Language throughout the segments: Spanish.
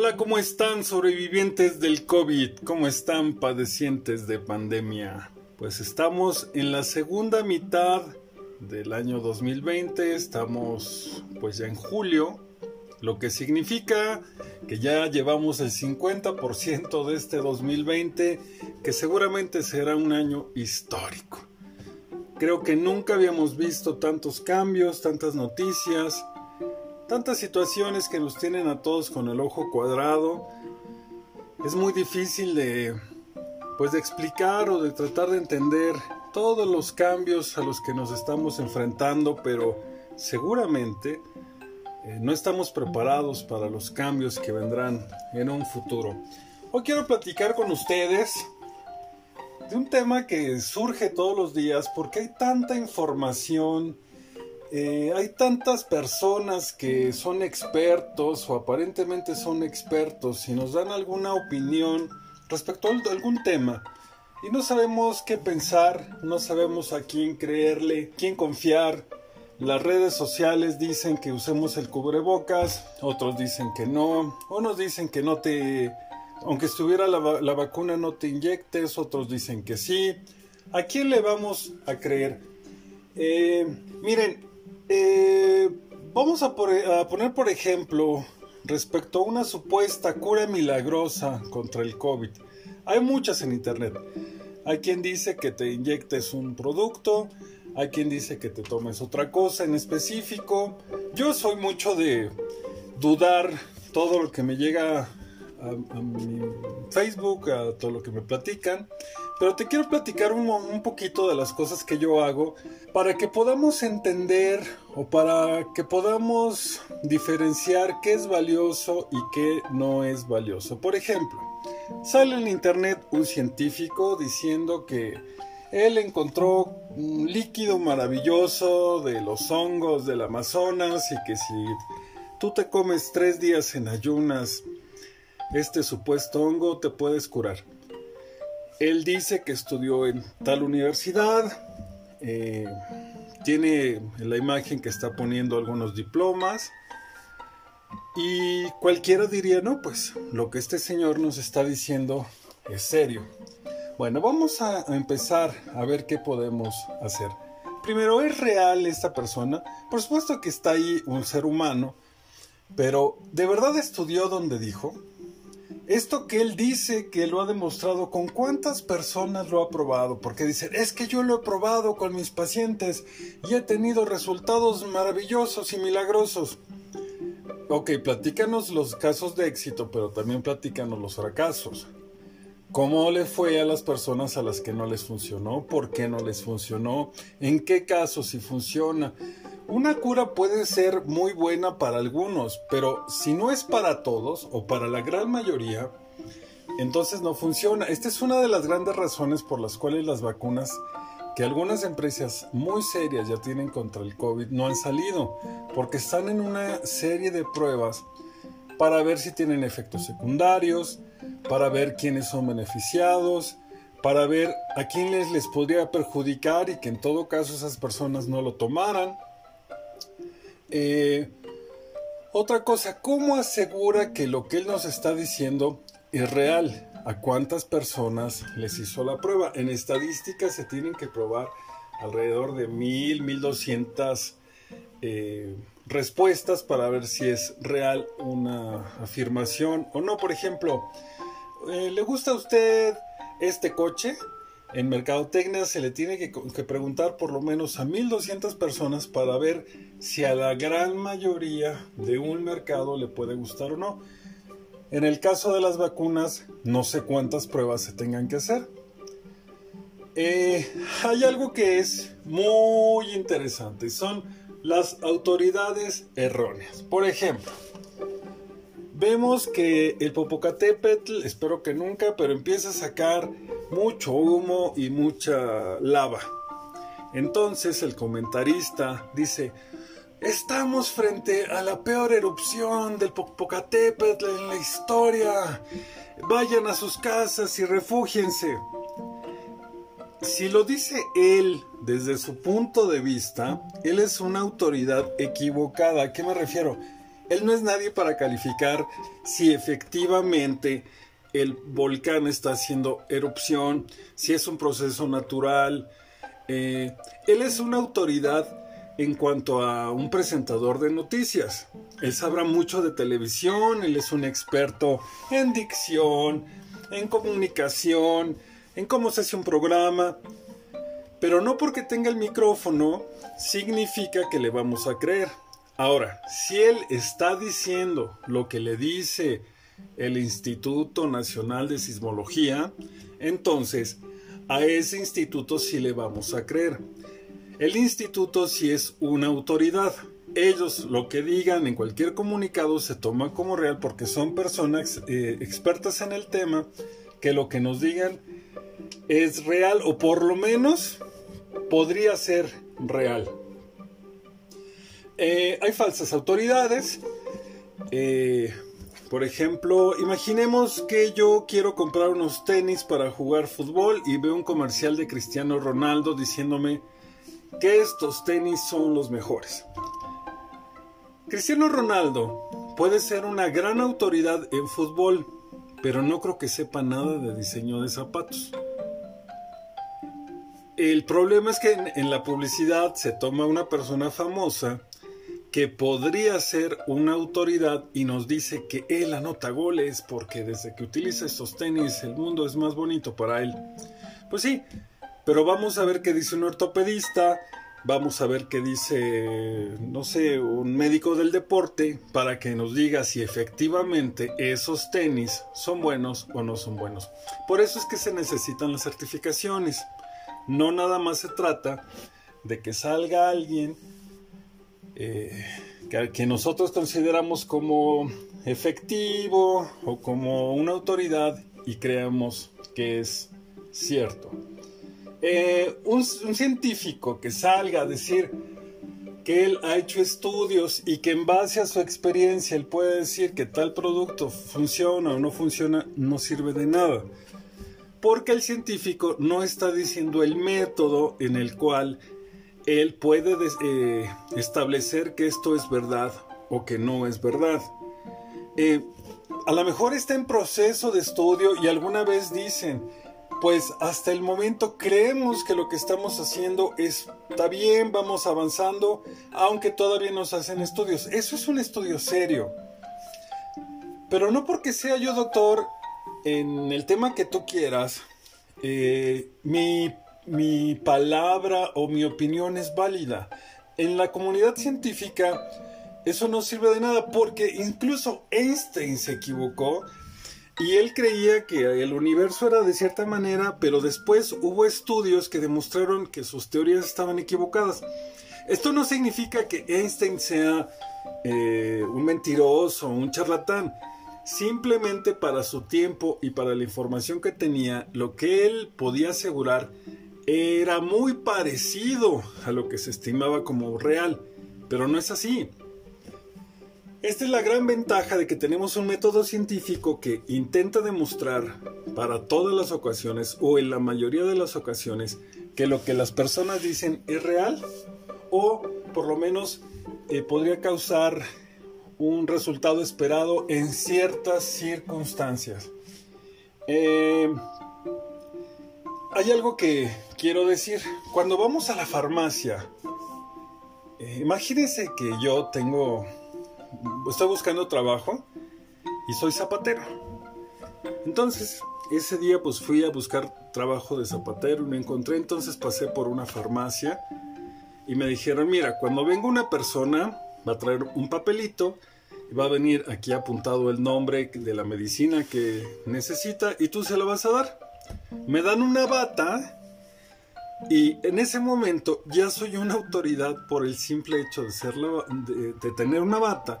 Hola, ¿cómo están sobrevivientes del COVID? ¿Cómo están padecientes de pandemia? Pues estamos en la segunda mitad del año 2020, estamos pues ya en julio, lo que significa que ya llevamos el 50% de este 2020, que seguramente será un año histórico. Creo que nunca habíamos visto tantos cambios, tantas noticias, tantas situaciones que nos tienen a todos con el ojo cuadrado. Es muy difícil de pues de explicar o de tratar de entender todos los cambios a los que nos estamos enfrentando, pero seguramente eh, no estamos preparados para los cambios que vendrán en un futuro. Hoy quiero platicar con ustedes de un tema que surge todos los días porque hay tanta información, eh, hay tantas personas que son expertos o aparentemente son expertos y nos dan alguna opinión respecto a algún tema y no sabemos qué pensar, no sabemos a quién creerle, quién confiar. Las redes sociales dicen que usemos el cubrebocas, otros dicen que no, unos dicen que no te, aunque estuviera la, vacuna no te inyectes, otros dicen que sí. ¿A quién le vamos a creer? Eh, miren, eh, vamos a, a poner por ejemplo respecto a una supuesta cura milagrosa contra el COVID. Hay muchas en internet. Hay quien dice que te inyectes un producto, hay quien dice que te tomes otra cosa en específico. Yo soy mucho de dudar todo lo que me llega a, mi Facebook, a todo lo que me platican. Pero te quiero platicar un, un, poquito de las cosas que yo hago para que podamos entender o para que podamos diferenciar qué es valioso y qué no es valioso. Por ejemplo, sale en internet un científico diciendo que él encontró un líquido maravilloso de los hongos del Amazonas y que si tú te comes tres días en ayunas este supuesto hongo te puedes curar. Él dice que estudió en tal universidad, eh, tiene la imagen que está poniendo algunos diplomas y cualquiera diría, no, pues lo que este señor nos está diciendo es serio. Bueno, vamos a empezar a ver qué podemos hacer. Primero, ¿es real esta persona? Por supuesto que está ahí un ser humano, pero ¿de verdad estudió donde dijo? Esto que él dice que lo ha demostrado, ¿con cuántas personas lo ha probado? Porque dice, es que yo lo he probado con mis pacientes y he tenido resultados maravillosos y milagrosos. Ok, platícanos los casos de éxito, pero también platícanos los fracasos. ¿Cómo le fue a las personas a las que no les funcionó? ¿Por qué no les funcionó? ¿En qué casos si funciona? Una cura puede ser muy buena para algunos, pero si no es para todos o para la gran mayoría, entonces no funciona. Esta es una de las grandes razones por las cuales las vacunas que algunas empresas muy serias ya tienen contra el COVID no han salido, porque están en una serie de pruebas para ver si tienen efectos secundarios, para ver quiénes son beneficiados, para ver a quién les, les podría perjudicar y que en todo caso esas personas no lo tomaran. Eh, otra cosa, ¿cómo asegura que lo que él nos está diciendo es real? ¿A cuántas personas les hizo la prueba? En estadística se tienen que probar alrededor de mil, mil doscientas eh, respuestas para ver si es real una afirmación o no. Por ejemplo, eh, ¿le gusta a usted este coche? En Mercadotecnia se le tiene que, preguntar por lo menos a 1200 personas para ver si a la gran mayoría de un mercado le puede gustar o no. En el caso de las vacunas, no sé cuántas pruebas se tengan que hacer. Eh, hay algo que es muy interesante, son las autoridades erróneas. Por ejemplo, vemos que el Popocatépetl, espero que nunca, pero empieza a sacar mucho humo y mucha lava. Entonces el comentarista dice, estamos frente a la peor erupción del Popocatépetl en la historia. Vayan a sus casas y refúgiense. Si lo dice él desde su punto de vista, él es una autoridad equivocada. ¿A qué me refiero? Él no es nadie para calificar si efectivamente el volcán está haciendo erupción, si es un proceso natural. Eh, él es una autoridad en cuanto a un presentador de noticias. Él sabrá mucho de televisión, él es un experto en dicción, en comunicación, en cómo se hace un programa. Pero no porque tenga el micrófono significa que le vamos a creer. Ahora, si él está diciendo lo que le dice el Instituto Nacional de Sismología, entonces a ese instituto sí le vamos a creer. El instituto sí es una autoridad. Ellos lo que digan en cualquier comunicado se toma como real porque son personas eh, expertas en el tema que lo que nos digan es real o por lo menos podría ser real. Eh, hay falsas autoridades. Eh, por ejemplo, imaginemos que yo quiero comprar unos tenis para jugar fútbol y veo un comercial de Cristiano Ronaldo diciéndome que estos tenis son los mejores. Cristiano Ronaldo puede ser una gran autoridad en fútbol, pero no creo que sepa nada de diseño de zapatos. El problema es que en, la publicidad se toma una persona famosa que podría ser una autoridad y nos dice que él anota goles porque desde que utiliza estos tenis el mundo es más bonito para él. Pues sí, pero vamos a ver qué dice un ortopedista, vamos a ver qué dice, no sé, un médico del deporte para que nos diga si efectivamente esos tenis son buenos o no son buenos. Por eso es que se necesitan las certificaciones. No nada más se trata de que salga alguien eh, que, nosotros consideramos como efectivo o como una autoridad y creamos que es cierto. Eh, un, científico que salga a decir que él ha hecho estudios y que en base a su experiencia él puede decir que tal producto funciona o no funciona, no sirve de nada. Porque el científico no está diciendo el método en el cual él puede eh, establecer que esto es verdad o que no es verdad. Eh, a lo mejor está en proceso de estudio y alguna vez dicen, pues hasta el momento creemos que lo que estamos haciendo está bien, vamos avanzando, aunque todavía nos hacen estudios. Eso es un estudio serio. Pero no porque sea yo doctor en el tema que tú quieras, eh, mi mi palabra o mi opinión es válida. En la comunidad científica eso no sirve de nada porque incluso Einstein se equivocó y él creía que el universo era de cierta manera, pero después hubo estudios que demostraron que sus teorías estaban equivocadas. Esto no significa que Einstein sea eh, un mentiroso, un charlatán. Simplemente para su tiempo y para la información que tenía, lo que él podía asegurar era muy parecido a lo que se estimaba como real, pero no es así. Esta es la gran ventaja de que tenemos un método científico que intenta demostrar para todas las ocasiones o en la mayoría de las ocasiones que lo que las personas dicen es real o por lo menos eh, podría causar un resultado esperado en ciertas circunstancias. Eh, hay algo que quiero decir. Cuando vamos a la farmacia, eh, imagínense que yo tengo, estoy buscando trabajo y soy zapatero. Entonces, ese día pues fui a buscar trabajo de zapatero me encontré, entonces pasé por una farmacia y me dijeron, mira, cuando venga una persona, va a traer un papelito y va a venir aquí apuntado el nombre de la medicina que necesita y tú se lo vas a dar me dan una bata y en ese momento ya soy una autoridad por el simple hecho de, ser de, tener una bata.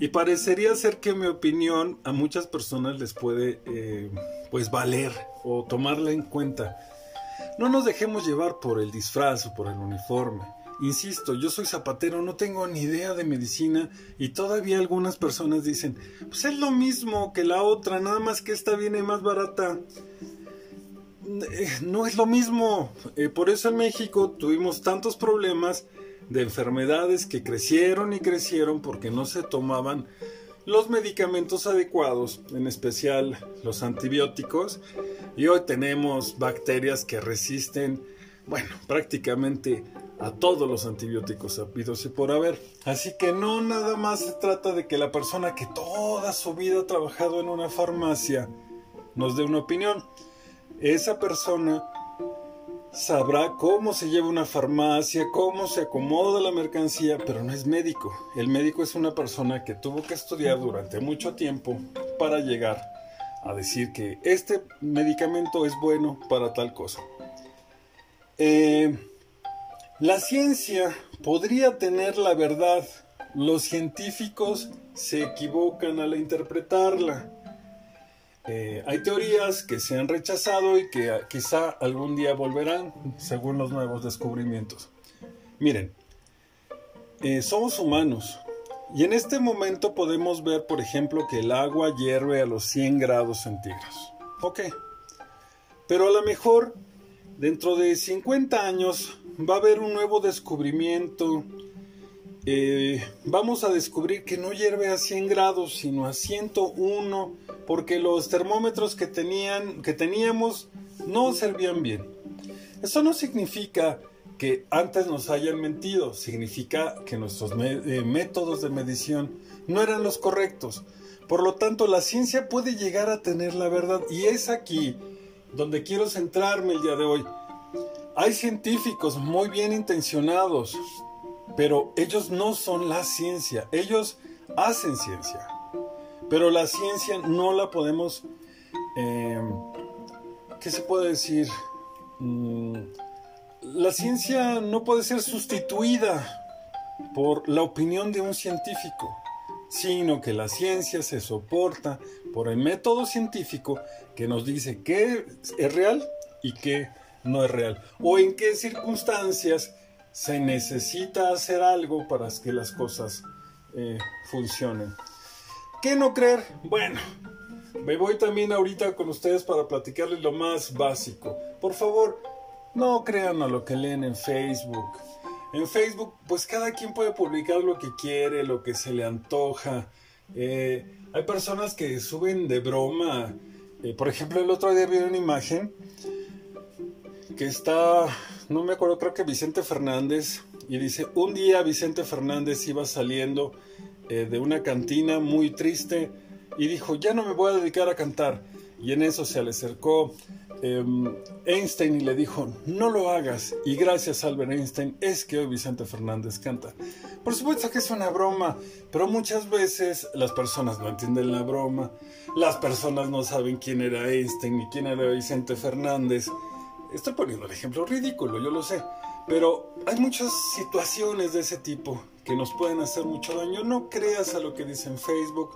Y parecería ser que mi opinión a muchas personas les puede eh, pues valer o tomarla en cuenta. No nos dejemos llevar por el disfraz o por el uniforme. Insisto, yo soy zapatero, no tengo ni idea de medicina y todavía algunas personas dicen, pues es lo mismo que la otra, nada más que esta viene más barata. Eh, no es lo mismo. Eh, por eso en México tuvimos tantos problemas de enfermedades que crecieron y crecieron porque no se tomaban los medicamentos adecuados, en especial los antibióticos, y hoy tenemos bacterias que resisten, bueno, prácticamente a todos los antibióticos habidos y por haber. Así que no nada más se trata de que la persona que toda su vida ha trabajado en una farmacia nos dé una opinión. Esa persona sabrá cómo se lleva una farmacia, cómo se acomoda la mercancía, pero no es médico. El médico es una persona que tuvo que estudiar durante mucho tiempo para llegar a decir que este medicamento es bueno para tal cosa. Eh, la ciencia podría tener la verdad. Los científicos se equivocan al interpretarla. Eh, hay teorías que se han rechazado y que quizá algún día volverán según los nuevos descubrimientos. Miren, eh, somos humanos y en este momento podemos ver, por ejemplo, que el agua hierve a los 100 grados centígrados. Ok, pero a lo mejor dentro de 50 años va a haber un nuevo descubrimiento. Eh, vamos a descubrir que no hierve a 100 grados, sino a 101 porque los termómetros que, tenían, que teníamos no servían bien. Eso no significa que antes nos hayan mentido, significa que nuestros eh, métodos de medición no eran los correctos. Por lo tanto, la ciencia puede llegar a tener la verdad y es aquí donde quiero centrarme el día de hoy. Hay científicos muy bien intencionados, pero ellos no son la ciencia, ellos hacen ciencia. Pero la ciencia no la podemos, eh, ¿qué se puede decir? Mm, la ciencia no puede ser sustituida por la opinión de un científico, sino que la ciencia se soporta por el método científico que nos dice qué es real y qué no es real, o en qué circunstancias se necesita hacer algo para que las cosas eh, funcionen. ¿Qué no creer? Bueno, me voy también ahorita con ustedes para platicarles lo más básico. Por favor, no crean a lo que leen en Facebook. En Facebook, pues cada quien puede publicar lo que quiere, lo que se le antoja. Eh, hay personas que suben de broma. Eh, por ejemplo, el otro día vi una imagen que está, no me acuerdo, creo que Vicente Fernández, y dice, un día Vicente Fernández iba saliendo eh, de una cantina muy triste y dijo, ya no me voy a dedicar a cantar. Y en eso se le acercó em, Einstein y le dijo, no lo hagas. Y gracias Albert Einstein es que hoy Vicente Fernández canta. Por supuesto que es una broma, pero muchas veces las personas no entienden la broma, las personas no saben quién era Einstein ni quién era Vicente Fernández. Estoy poniendo el ejemplo ridículo, yo lo sé, pero hay muchas situaciones de ese tipo que nos pueden hacer mucho daño. No creas a lo que dice en Facebook,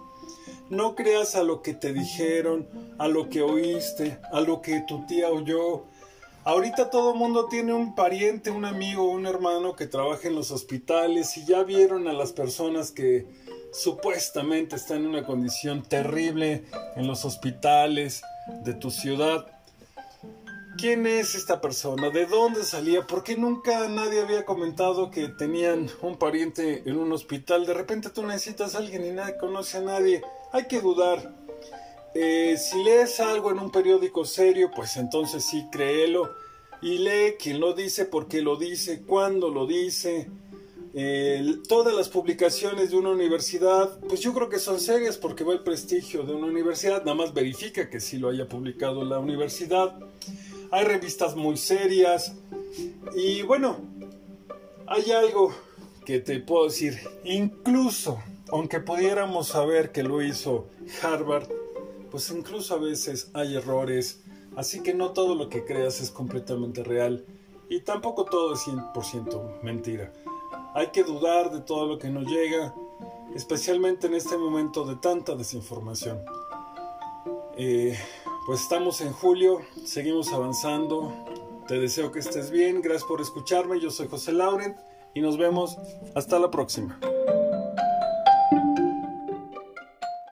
no creas a lo que te dijeron, a lo que oíste, a lo que tu tía oyó. Ahorita todo el mundo tiene un pariente, un amigo, un hermano que trabaja en los hospitales y ya vieron a las personas que supuestamente están en una condición terrible en los hospitales de tu ciudad. ¿Quién es esta persona? ¿De dónde salía? ¿Por qué nunca nadie había comentado que tenían un pariente en un hospital? De repente tú necesitas a alguien y nadie conoce a nadie. Hay que dudar. Eh, si lees algo en un periódico serio, pues entonces sí, créelo. Y lee quién lo dice, por qué lo dice, cuándo lo dice. todas las publicaciones de una universidad, pues yo creo que son serias porque va el prestigio de una universidad. Nada más verifica que sí lo haya publicado la universidad hay revistas muy serias y bueno, hay algo que te puedo decir, incluso aunque pudiéramos saber que lo hizo Harvard, pues incluso a veces hay errores, así que no todo lo que creas es completamente real y tampoco todo es 100% mentira. Hay que dudar de todo lo que nos llega, especialmente en este momento de tanta desinformación. Eh, pues estamos en julio, seguimos avanzando. Te deseo que estés bien, gracias por escucharme. Yo soy José Laurent y nos vemos hasta la próxima.